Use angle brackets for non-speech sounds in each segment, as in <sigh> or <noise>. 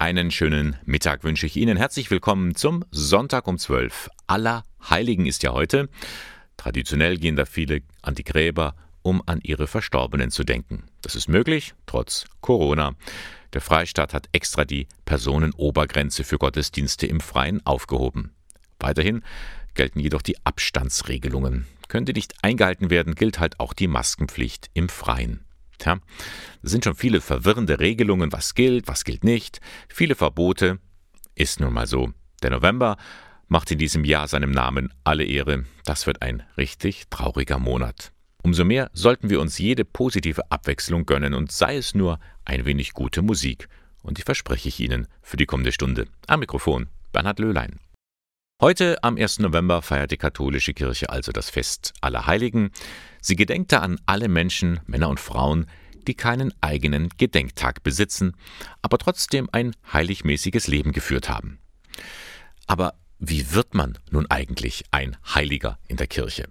einen schönen Mittag wünsche ich Ihnen. Herzlich willkommen zum Sonntag um 12. Aller Heiligen ist ja heute. Traditionell gehen da viele an die Gräber, um an ihre Verstorbenen zu denken. Das ist möglich, trotz Corona. Der Freistaat hat extra die Personenobergrenze für Gottesdienste im Freien aufgehoben. Weiterhin gelten jedoch die Abstandsregelungen. Könnte nicht eingehalten werden, gilt halt auch die Maskenpflicht im Freien. Tja, es sind schon viele verwirrende Regelungen, was gilt, was gilt nicht, viele Verbote. Ist nun mal so. Der November macht in diesem Jahr seinem Namen alle Ehre. Das wird ein richtig trauriger Monat. Umso mehr sollten wir uns jede positive Abwechslung gönnen und sei es nur ein wenig gute Musik. Und die verspreche ich Ihnen für die kommende Stunde. Am Mikrofon Bernhard Löhlein. Heute am 1. November feiert die katholische Kirche also das Fest aller Heiligen. Sie gedenkte an alle Menschen, Männer und Frauen, die keinen eigenen Gedenktag besitzen, aber trotzdem ein heiligmäßiges Leben geführt haben. Aber wie wird man nun eigentlich ein Heiliger in der Kirche?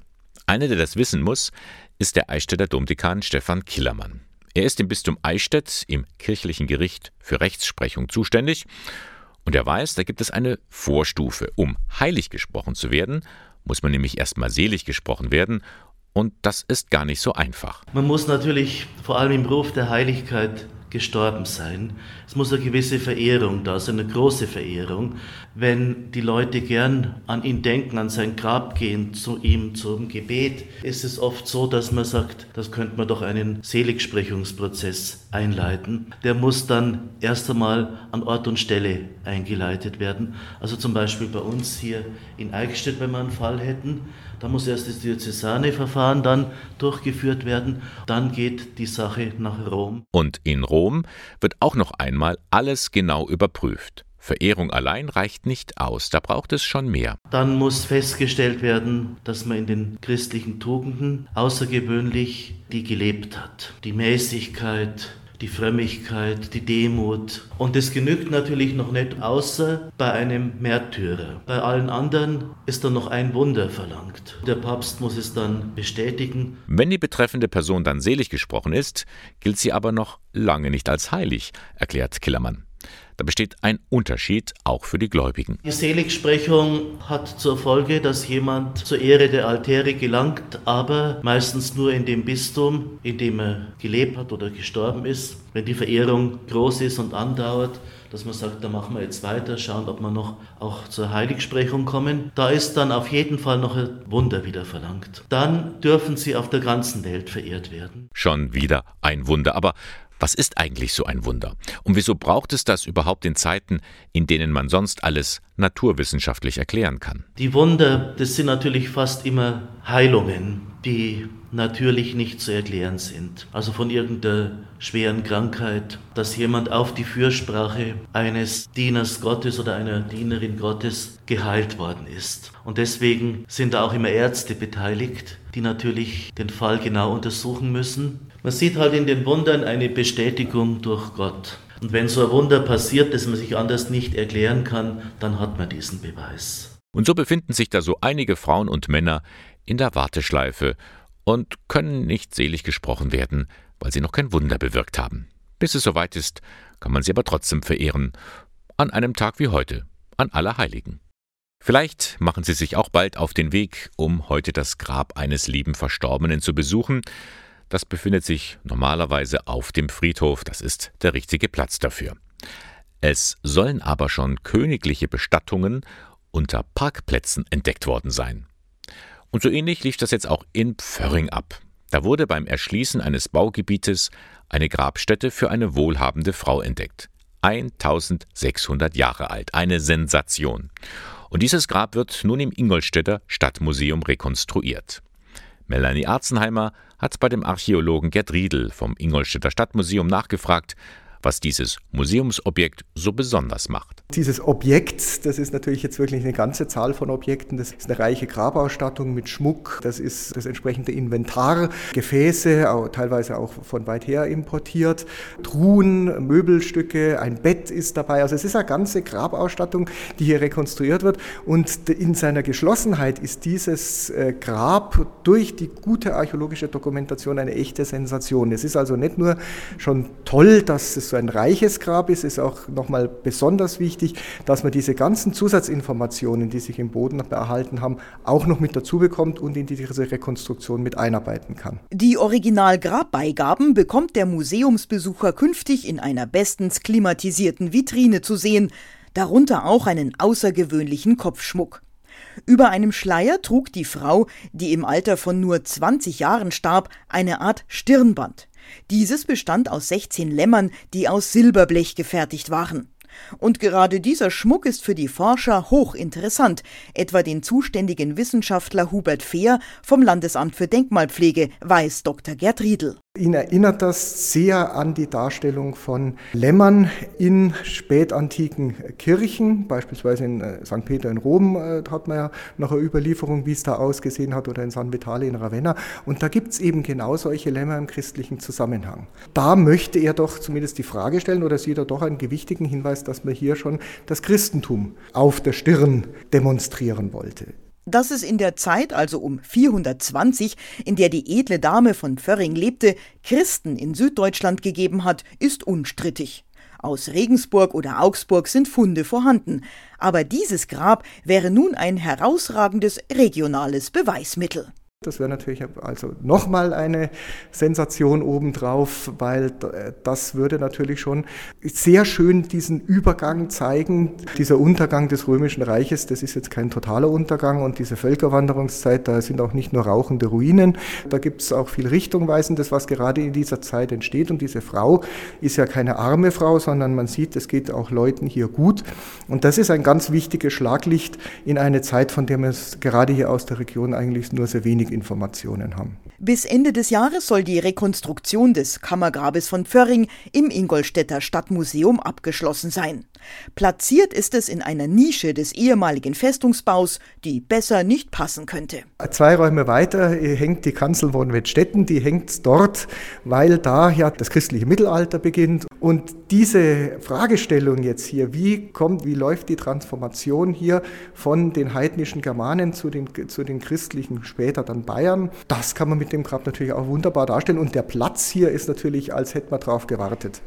Einer, der das wissen muss, ist der Eichstätter Domdekan Stefan Killermann. Er ist im Bistum Eichstätt im kirchlichen Gericht für Rechtsprechung zuständig und er weiß, da gibt es eine Vorstufe. Um heilig gesprochen zu werden, muss man nämlich erstmal selig gesprochen werden. Und das ist gar nicht so einfach. Man muss natürlich vor allem im Ruf der Heiligkeit gestorben sein. Es muss eine gewisse Verehrung da sein, eine große Verehrung. Wenn die Leute gern an ihn denken, an sein Grab gehen, zu ihm zum Gebet, ist es oft so, dass man sagt, das könnte man doch einen Seligsprechungsprozess einleiten. Der muss dann erst einmal an Ort und Stelle eingeleitet werden. Also zum Beispiel bei uns hier in Eichstätt, wenn wir einen Fall hätten, da muss erst das diözesane Verfahren dann durchgeführt werden. Dann geht die Sache nach Rom. Und in Rom wird auch noch einmal alles genau überprüft. Verehrung allein reicht nicht aus, da braucht es schon mehr. Dann muss festgestellt werden, dass man in den christlichen Tugenden außergewöhnlich die gelebt hat. Die Mäßigkeit, die Frömmigkeit, die Demut. Und es genügt natürlich noch nicht, außer bei einem Märtyrer. Bei allen anderen ist dann noch ein Wunder verlangt. Der Papst muss es dann bestätigen. Wenn die betreffende Person dann selig gesprochen ist, gilt sie aber noch lange nicht als heilig, erklärt Killermann. Da besteht ein Unterschied auch für die Gläubigen. Die Seligsprechung hat zur Folge, dass jemand zur Ehre der Altäre gelangt, aber meistens nur in dem Bistum, in dem er gelebt hat oder gestorben ist. Wenn die Verehrung groß ist und andauert, dass man sagt, da machen wir jetzt weiter, schauen, ob wir noch auch zur Heiligsprechung kommen. Da ist dann auf jeden Fall noch ein Wunder wieder verlangt. Dann dürfen sie auf der ganzen Welt verehrt werden. Schon wieder ein Wunder. Aber was ist eigentlich so ein Wunder? Und wieso braucht es das überhaupt in Zeiten, in denen man sonst alles naturwissenschaftlich erklären kann? Die Wunder, das sind natürlich fast immer Heilungen, die natürlich nicht zu erklären sind. Also von irgendeiner schweren Krankheit, dass jemand auf die Fürsprache eines Dieners Gottes oder einer Dienerin Gottes geheilt worden ist. Und deswegen sind da auch immer Ärzte beteiligt, die natürlich den Fall genau untersuchen müssen man sieht halt in den Wundern eine Bestätigung durch Gott. Und wenn so ein Wunder passiert, das man sich anders nicht erklären kann, dann hat man diesen Beweis. Und so befinden sich da so einige Frauen und Männer in der Warteschleife und können nicht selig gesprochen werden, weil sie noch kein Wunder bewirkt haben. Bis es soweit ist, kann man sie aber trotzdem verehren. An einem Tag wie heute, an Allerheiligen. Vielleicht machen Sie sich auch bald auf den Weg, um heute das Grab eines lieben Verstorbenen zu besuchen. Das befindet sich normalerweise auf dem Friedhof, das ist der richtige Platz dafür. Es sollen aber schon königliche Bestattungen unter Parkplätzen entdeckt worden sein. Und so ähnlich lief das jetzt auch in Pförring ab. Da wurde beim Erschließen eines Baugebietes eine Grabstätte für eine wohlhabende Frau entdeckt. 1600 Jahre alt, eine Sensation. Und dieses Grab wird nun im Ingolstädter Stadtmuseum rekonstruiert. Melanie Arzenheimer hat bei dem Archäologen Gerd Riedel vom Ingolstädter Stadtmuseum nachgefragt, was dieses Museumsobjekt so besonders macht. Dieses Objekt, das ist natürlich jetzt wirklich eine ganze Zahl von Objekten. Das ist eine reiche Grabausstattung mit Schmuck, das ist das entsprechende Inventar, Gefäße, auch, teilweise auch von weit her importiert, Truhen, Möbelstücke, ein Bett ist dabei. Also es ist eine ganze Grabausstattung, die hier rekonstruiert wird. Und in seiner Geschlossenheit ist dieses äh, Grab durch die gute archäologische Dokumentation eine echte Sensation. Es ist also nicht nur schon toll, dass es so ein reiches Grab ist, ist auch nochmal besonders wichtig, dass man diese ganzen Zusatzinformationen, die sich im Boden erhalten haben, auch noch mit dazu bekommt und in diese Rekonstruktion mit einarbeiten kann. Die Original-Grabbeigaben bekommt der Museumsbesucher künftig in einer bestens klimatisierten Vitrine zu sehen, darunter auch einen außergewöhnlichen Kopfschmuck. Über einem Schleier trug die Frau, die im Alter von nur 20 Jahren starb, eine Art Stirnband. Dieses bestand aus 16 Lämmern, die aus Silberblech gefertigt waren. Und gerade dieser Schmuck ist für die Forscher hochinteressant, etwa den zuständigen Wissenschaftler Hubert Fehr vom Landesamt für Denkmalpflege, weiß Dr. Gerd Riedel. Ihn erinnert das sehr an die Darstellung von Lämmern in spätantiken Kirchen, beispielsweise in äh, St. Peter in Rom äh, hat man ja noch eine Überlieferung, wie es da ausgesehen hat, oder in San Vitale in Ravenna. Und da gibt es eben genau solche Lämmer im christlichen Zusammenhang. Da möchte er doch zumindest die Frage stellen oder sieht er doch einen gewichtigen Hinweis, dass man hier schon das Christentum auf der Stirn demonstrieren wollte. Dass es in der Zeit, also um 420, in der die edle Dame von Pförring lebte, Christen in Süddeutschland gegeben hat, ist unstrittig. Aus Regensburg oder Augsburg sind Funde vorhanden, aber dieses Grab wäre nun ein herausragendes regionales Beweismittel. Das wäre natürlich also nochmal eine Sensation obendrauf, weil das würde natürlich schon sehr schön diesen Übergang zeigen. Dieser Untergang des Römischen Reiches, das ist jetzt kein totaler Untergang und diese Völkerwanderungszeit, da sind auch nicht nur rauchende Ruinen, da gibt es auch viel Richtungweisendes, was gerade in dieser Zeit entsteht. Und diese Frau ist ja keine arme Frau, sondern man sieht, es geht auch Leuten hier gut. Und das ist ein ganz wichtiges Schlaglicht in eine Zeit, von der man es gerade hier aus der Region eigentlich nur sehr wenig Informationen haben. Bis Ende des Jahres soll die Rekonstruktion des Kammergrabes von Pförring im Ingolstädter Stadtmuseum abgeschlossen sein. Platziert ist es in einer Nische des ehemaligen Festungsbaus, die besser nicht passen könnte. Zwei Räume weiter hängt die Kanzel von Wettstetten, die hängt dort, weil da ja das christliche Mittelalter beginnt. Und diese Fragestellung jetzt hier, wie kommt, wie läuft die Transformation hier von den heidnischen Germanen zu den, zu den christlichen, später dann Bayern, das kann man mit dem Grab natürlich auch wunderbar darstellen. Und der Platz hier ist natürlich, als hätte man drauf gewartet.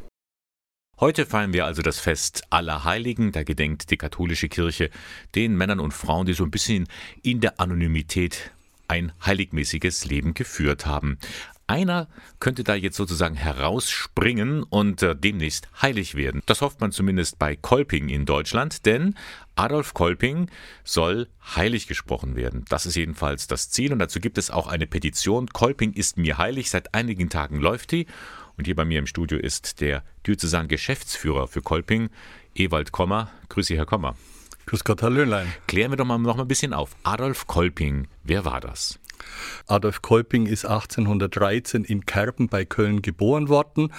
Heute feiern wir also das Fest aller Heiligen. Da gedenkt die katholische Kirche den Männern und Frauen, die so ein bisschen in der Anonymität ein heiligmäßiges Leben geführt haben. Einer könnte da jetzt sozusagen herausspringen und äh, demnächst heilig werden. Das hofft man zumindest bei Kolping in Deutschland, denn Adolf Kolping soll heilig gesprochen werden. Das ist jedenfalls das Ziel und dazu gibt es auch eine Petition. Kolping ist mir heilig. Seit einigen Tagen läuft die und hier bei mir im Studio ist der Diözesan-Geschäftsführer für Kolping, Ewald Kommer. Grüß Sie, Herr Kommer. Grüß Gott, Herr Löhnlein. Klären wir doch mal noch mal ein bisschen auf. Adolf Kolping, wer war das? Adolf Kolping ist 1813 in Kerpen bei Köln geboren worden,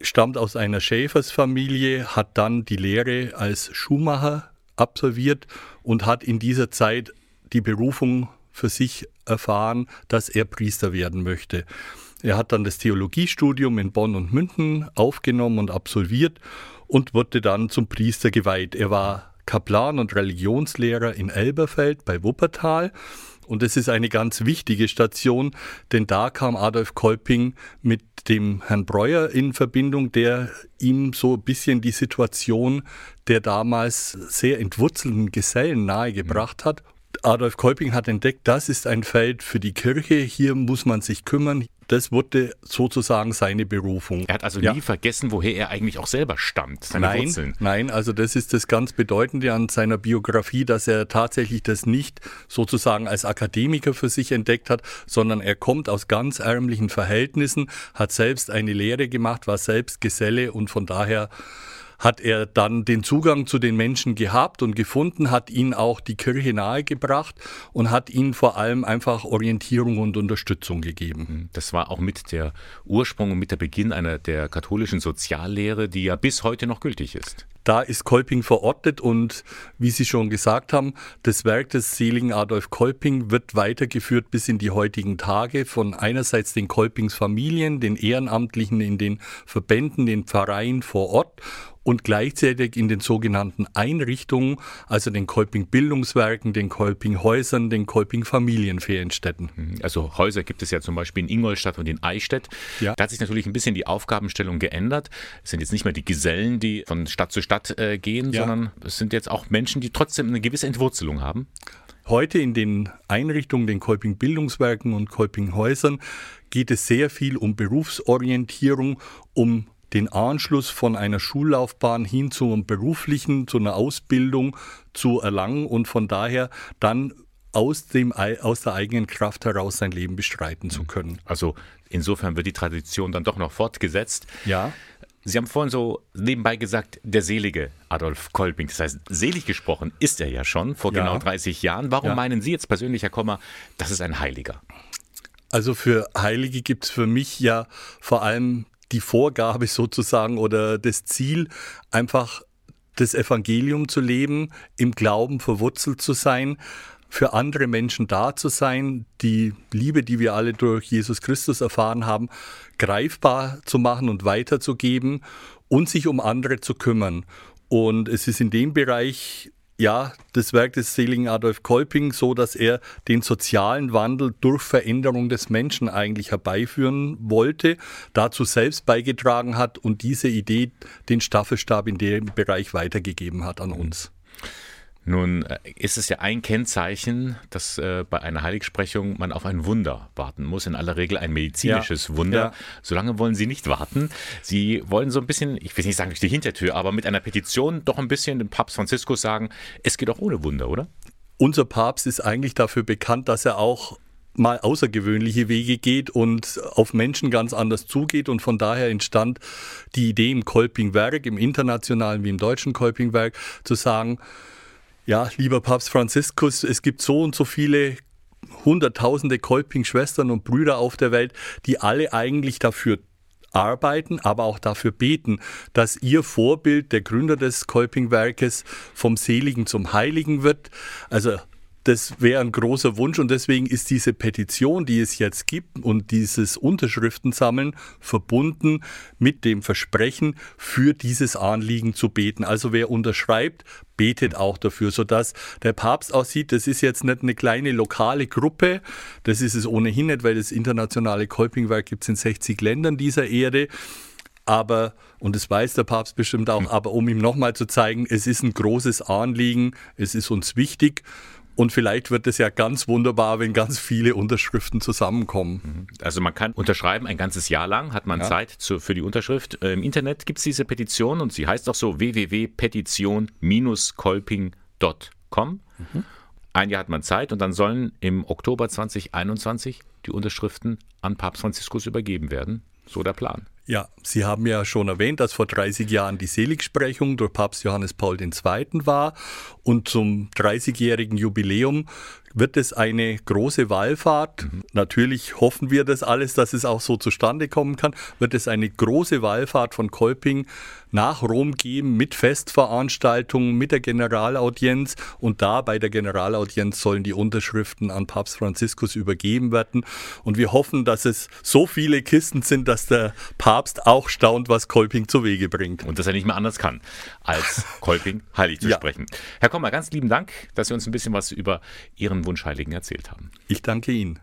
stammt aus einer Schäfersfamilie, hat dann die Lehre als Schuhmacher absolviert und hat in dieser Zeit die Berufung für sich erfahren, dass er Priester werden möchte. Er hat dann das Theologiestudium in Bonn und München aufgenommen und absolviert und wurde dann zum Priester geweiht. Er war Kaplan und Religionslehrer in Elberfeld bei Wuppertal. Und es ist eine ganz wichtige Station, denn da kam Adolf Kolping mit dem Herrn Breuer in Verbindung, der ihm so ein bisschen die Situation der damals sehr entwurzelten Gesellen nahegebracht hat. Adolf Kolping hat entdeckt, das ist ein Feld für die Kirche, hier muss man sich kümmern, das wurde sozusagen seine Berufung. Er hat also ja. nie vergessen, woher er eigentlich auch selber stammt, seine nein, Wurzeln. Nein, also das ist das ganz Bedeutende an seiner Biografie, dass er tatsächlich das nicht sozusagen als Akademiker für sich entdeckt hat, sondern er kommt aus ganz ärmlichen Verhältnissen, hat selbst eine Lehre gemacht, war selbst Geselle und von daher hat er dann den Zugang zu den Menschen gehabt und gefunden, hat ihnen auch die Kirche nahegebracht und hat ihnen vor allem einfach Orientierung und Unterstützung gegeben. Mhm. Das war auch mit der Ursprung und mit der Beginn einer der katholischen Soziallehre, die ja bis heute noch gültig ist. Da ist Kolping verortet und wie Sie schon gesagt haben, das Werk des seligen Adolf Kolping wird weitergeführt bis in die heutigen Tage von einerseits den Kolpings Familien, den Ehrenamtlichen in den Verbänden, den Pfarreien vor Ort und gleichzeitig in den sogenannten Einrichtungen, also den Kolping-Bildungswerken, den Kolping-Häusern, den Kolping-Familienferienstätten. Mhm. Also Häuser gibt es ja zum Beispiel in Ingolstadt und in Eichstätt. Ja. Da hat sich natürlich ein bisschen die Aufgabenstellung geändert. Es sind jetzt nicht mehr die Gesellen, die von Stadt zu Stadt äh, gehen, ja. sondern es sind jetzt auch Menschen, die trotzdem eine gewisse Entwurzelung haben. Heute in den Einrichtungen, den Kolping-Bildungswerken und Kolping-Häusern, geht es sehr viel um Berufsorientierung, um den Anschluss von einer Schullaufbahn hin zu einem beruflichen, zu einer Ausbildung zu erlangen und von daher dann aus, dem, aus der eigenen Kraft heraus sein Leben bestreiten zu können. Also insofern wird die Tradition dann doch noch fortgesetzt. Ja. Sie haben vorhin so nebenbei gesagt, der selige Adolf Kolping. Das heißt, selig gesprochen ist er ja schon vor ja. genau 30 Jahren. Warum ja. meinen Sie jetzt persönlich, Herr Kommer, das ist ein Heiliger? Also für Heilige gibt es für mich ja vor allem die Vorgabe sozusagen oder das Ziel, einfach das Evangelium zu leben, im Glauben verwurzelt zu sein, für andere Menschen da zu sein, die Liebe, die wir alle durch Jesus Christus erfahren haben, greifbar zu machen und weiterzugeben und sich um andere zu kümmern. Und es ist in dem Bereich ja, das Werk des seligen Adolf Kolping so, dass er den sozialen Wandel durch Veränderung des Menschen eigentlich herbeiführen wollte, dazu selbst beigetragen hat und diese Idee den Staffelstab in dem Bereich weitergegeben hat an uns. Nun äh, ist es ja ein Kennzeichen, dass äh, bei einer Heiligsprechung man auf ein Wunder warten muss. In aller Regel ein medizinisches ja, Wunder. Ja. Solange wollen Sie nicht warten. Sie wollen so ein bisschen, ich will nicht sagen durch die Hintertür, aber mit einer Petition doch ein bisschen dem Papst Franziskus sagen, es geht auch ohne Wunder, oder? Unser Papst ist eigentlich dafür bekannt, dass er auch mal außergewöhnliche Wege geht und auf Menschen ganz anders zugeht. Und von daher entstand die Idee im Kolpingwerk, im internationalen wie im deutschen Kolpingwerk, zu sagen, ja, lieber Papst Franziskus, es gibt so und so viele hunderttausende Kolping-Schwestern und Brüder auf der Welt, die alle eigentlich dafür arbeiten, aber auch dafür beten, dass ihr Vorbild, der Gründer des Kolping-Werkes, vom Seligen zum Heiligen wird. Also das wäre ein großer Wunsch und deswegen ist diese Petition, die es jetzt gibt und dieses Unterschriftensammeln verbunden mit dem Versprechen, für dieses Anliegen zu beten. Also wer unterschreibt, betet auch dafür, sodass der Papst aussieht, das ist jetzt nicht eine kleine lokale Gruppe, das ist es ohnehin nicht, weil das internationale Kolpingwerk gibt es in 60 Ländern dieser Erde. Aber, und das weiß der Papst bestimmt auch, aber um ihm nochmal zu zeigen, es ist ein großes Anliegen, es ist uns wichtig und vielleicht wird es ja ganz wunderbar, wenn ganz viele Unterschriften zusammenkommen. Mhm. Also man kann unterschreiben, ein ganzes Jahr lang hat man ja. Zeit zu, für die Unterschrift. Äh, Im Internet gibt es diese Petition und sie heißt auch so www.petition-kolping.com. Mhm. Ein Jahr hat man Zeit und dann sollen im Oktober 2021 die Unterschriften an Papst Franziskus übergeben werden. So der Plan. Ja, Sie haben ja schon erwähnt, dass vor 30 Jahren die Seligsprechung durch Papst Johannes Paul II. war und zum 30-jährigen Jubiläum wird es eine große Wallfahrt. Mhm. Natürlich hoffen wir das alles, dass es auch so zustande kommen kann. Wird es eine große Wallfahrt von Kolping nach Rom geben mit Festveranstaltungen, mit der Generalaudienz. Und da bei der Generalaudienz sollen die Unterschriften an Papst Franziskus übergeben werden. Und wir hoffen, dass es so viele Kisten sind, dass der Papst auch staunt, was Kolping zu Wege bringt. Und dass er nicht mehr anders kann, als <laughs> Kolping heilig zu ja. sprechen. Herr Kommer, ganz lieben Dank, dass Sie uns ein bisschen was über Ihren Ihren Wunschheiligen erzählt haben. Ich danke Ihnen.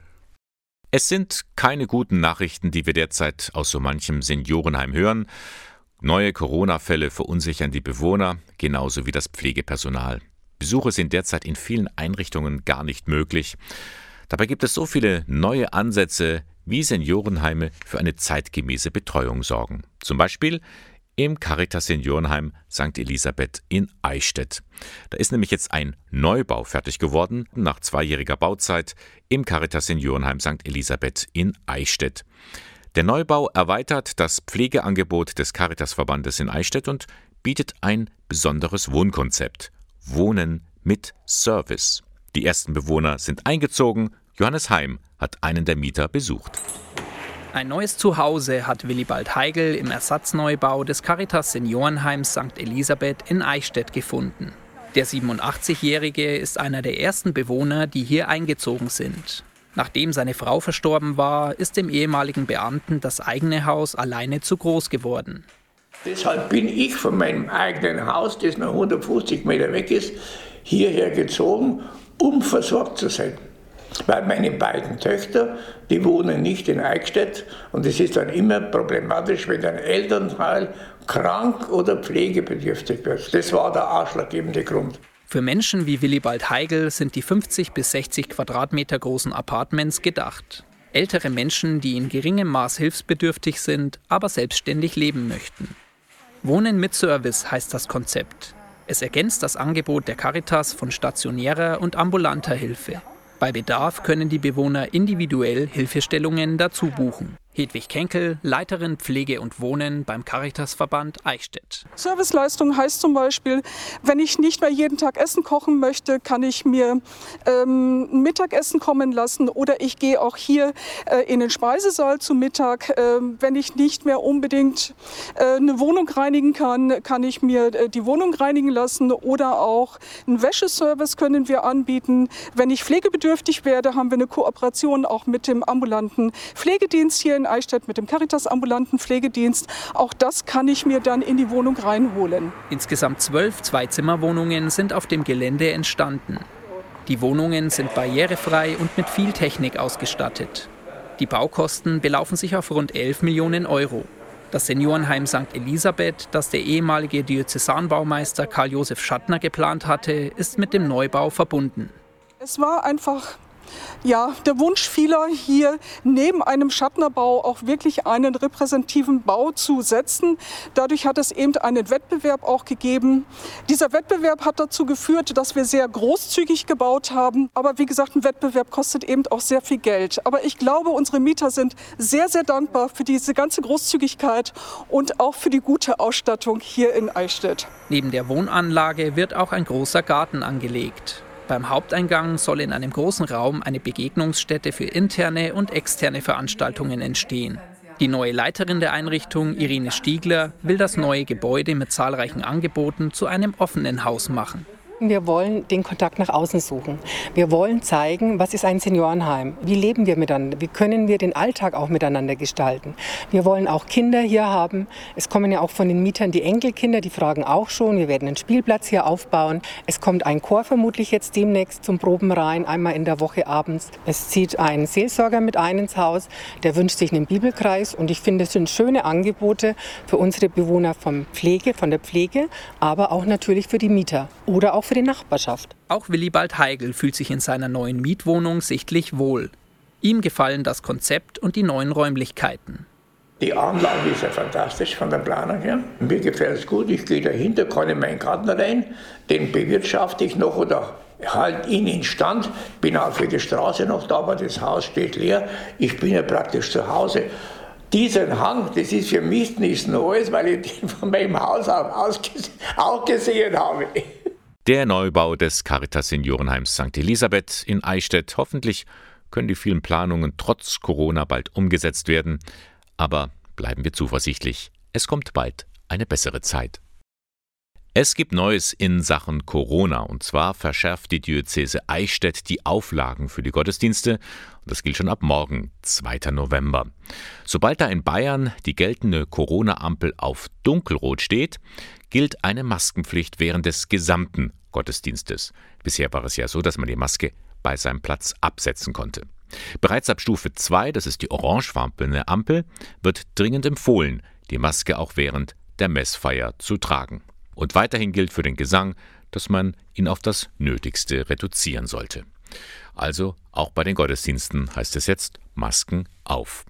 Es sind keine guten Nachrichten, die wir derzeit aus so manchem Seniorenheim hören. Neue Corona-Fälle verunsichern die Bewohner, genauso wie das Pflegepersonal. Besuche sind derzeit in vielen Einrichtungen gar nicht möglich. Dabei gibt es so viele neue Ansätze, wie Seniorenheime für eine zeitgemäße Betreuung sorgen. Zum Beispiel im Caritas Seniorenheim St. Elisabeth in Eichstätt. Da ist nämlich jetzt ein Neubau fertig geworden nach zweijähriger Bauzeit im Caritas Seniorenheim St. Elisabeth in Eichstätt. Der Neubau erweitert das Pflegeangebot des Caritasverbandes in Eichstätt und bietet ein besonderes Wohnkonzept. Wohnen mit Service. Die ersten Bewohner sind eingezogen. Johannes Heim hat einen der Mieter besucht. Ein neues Zuhause hat Willibald Heigl im Ersatzneubau des Caritas Seniorenheims St. Elisabeth in Eichstätt gefunden. Der 87-Jährige ist einer der ersten Bewohner, die hier eingezogen sind. Nachdem seine Frau verstorben war, ist dem ehemaligen Beamten das eigene Haus alleine zu groß geworden. Deshalb bin ich von meinem eigenen Haus, das noch 150 Meter weg ist, hierher gezogen, um versorgt zu sein. Weil meine beiden Töchter, die wohnen nicht in Eichstätt und es ist dann immer problematisch, wenn ein Elternteil krank oder pflegebedürftig wird. Das war der ausschlaggebende Grund. Für Menschen wie Willibald Heigl sind die 50 bis 60 Quadratmeter großen Apartments gedacht. Ältere Menschen, die in geringem Maß hilfsbedürftig sind, aber selbstständig leben möchten. Wohnen mit Service heißt das Konzept. Es ergänzt das Angebot der Caritas von stationärer und ambulanter Hilfe. Bei Bedarf können die Bewohner individuell Hilfestellungen dazu buchen. Hedwig Kenkel, Leiterin Pflege und Wohnen beim Caritasverband Eichstätt. Serviceleistung heißt zum Beispiel, wenn ich nicht mehr jeden Tag Essen kochen möchte, kann ich mir ähm, ein Mittagessen kommen lassen oder ich gehe auch hier äh, in den Speisesaal zum Mittag. Äh, wenn ich nicht mehr unbedingt äh, eine Wohnung reinigen kann, kann ich mir äh, die Wohnung reinigen lassen oder auch einen Wäscheservice können wir anbieten. Wenn ich pflegebedürftig werde, haben wir eine Kooperation auch mit dem ambulanten Pflegedienst hier in Eichstätt mit dem Caritas ambulanten Pflegedienst. Auch das kann ich mir dann in die Wohnung reinholen. Insgesamt zwölf Zweizimmerwohnungen sind auf dem Gelände entstanden. Die Wohnungen sind barrierefrei und mit viel Technik ausgestattet. Die Baukosten belaufen sich auf rund 11 Millionen Euro. Das Seniorenheim St. Elisabeth, das der ehemalige Diözesanbaumeister Karl-Josef Schattner geplant hatte, ist mit dem Neubau verbunden. Es war einfach ja, der Wunsch vieler, hier neben einem Schattnerbau auch wirklich einen repräsentativen Bau zu setzen. Dadurch hat es eben einen Wettbewerb auch gegeben. Dieser Wettbewerb hat dazu geführt, dass wir sehr großzügig gebaut haben. Aber wie gesagt, ein Wettbewerb kostet eben auch sehr viel Geld. Aber ich glaube, unsere Mieter sind sehr, sehr dankbar für diese ganze Großzügigkeit und auch für die gute Ausstattung hier in Eichstätt. Neben der Wohnanlage wird auch ein großer Garten angelegt. Beim Haupteingang soll in einem großen Raum eine Begegnungsstätte für interne und externe Veranstaltungen entstehen. Die neue Leiterin der Einrichtung, Irene Stiegler, will das neue Gebäude mit zahlreichen Angeboten zu einem offenen Haus machen. Wir wollen den Kontakt nach außen suchen. Wir wollen zeigen, was ist ein Seniorenheim? Wie leben wir miteinander? Wie können wir den Alltag auch miteinander gestalten? Wir wollen auch Kinder hier haben. Es kommen ja auch von den Mietern die Enkelkinder, die fragen auch schon. Wir werden einen Spielplatz hier aufbauen. Es kommt ein Chor vermutlich jetzt demnächst zum Proben rein, einmal in der Woche abends. Es zieht ein Seelsorger mit ein ins Haus, der wünscht sich einen Bibelkreis. Und ich finde, es sind schöne Angebote für unsere Bewohner vom Pflege, von der Pflege, aber auch natürlich für die Mieter oder auch für die Nachbarschaft. Auch Willibald Heigl fühlt sich in seiner neuen Mietwohnung sichtlich wohl. Ihm gefallen das Konzept und die neuen Räumlichkeiten. Die Anlage ist ja fantastisch von der Planung her. Mir gefällt es gut. Ich gehe dahinter, kann in meinen Garten rein, den bewirtschafte ich noch oder halt ihn in Stand. Bin auch für die Straße noch da, aber das Haus steht leer. Ich bin ja praktisch zu Hause. Diesen Hang, das ist für mich nichts Neues, weil ich den von meinem Haus auch gesehen habe. Der Neubau des Caritas Seniorenheims St. Elisabeth in Eichstätt. Hoffentlich können die vielen Planungen trotz Corona bald umgesetzt werden. Aber bleiben wir zuversichtlich. Es kommt bald eine bessere Zeit. Es gibt Neues in Sachen Corona und zwar verschärft die Diözese Eichstätt die Auflagen für die Gottesdienste und das gilt schon ab morgen, 2. November. Sobald da in Bayern die geltende Corona-Ampel auf dunkelrot steht, gilt eine Maskenpflicht während des gesamten Gottesdienstes. Bisher war es ja so, dass man die Maske bei seinem Platz absetzen konnte. Bereits ab Stufe 2, das ist die orangefarbene Ampel, wird dringend empfohlen, die Maske auch während der Messfeier zu tragen. Und weiterhin gilt für den Gesang, dass man ihn auf das Nötigste reduzieren sollte. Also auch bei den Gottesdiensten heißt es jetzt Masken auf.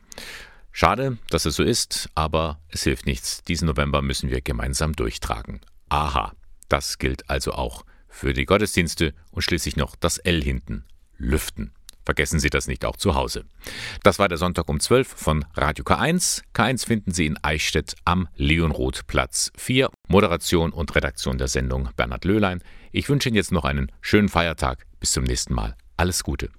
Schade, dass es so ist, aber es hilft nichts. Diesen November müssen wir gemeinsam durchtragen. Aha, das gilt also auch für die Gottesdienste und schließlich noch das L hinten. Lüften. Vergessen Sie das nicht auch zu Hause. Das war der Sonntag um 12 von Radio K1. K1 finden Sie in Eichstätt am Leonroth-Platz 4. Moderation und Redaktion der Sendung Bernhard Löhlein. Ich wünsche Ihnen jetzt noch einen schönen Feiertag. Bis zum nächsten Mal. Alles Gute.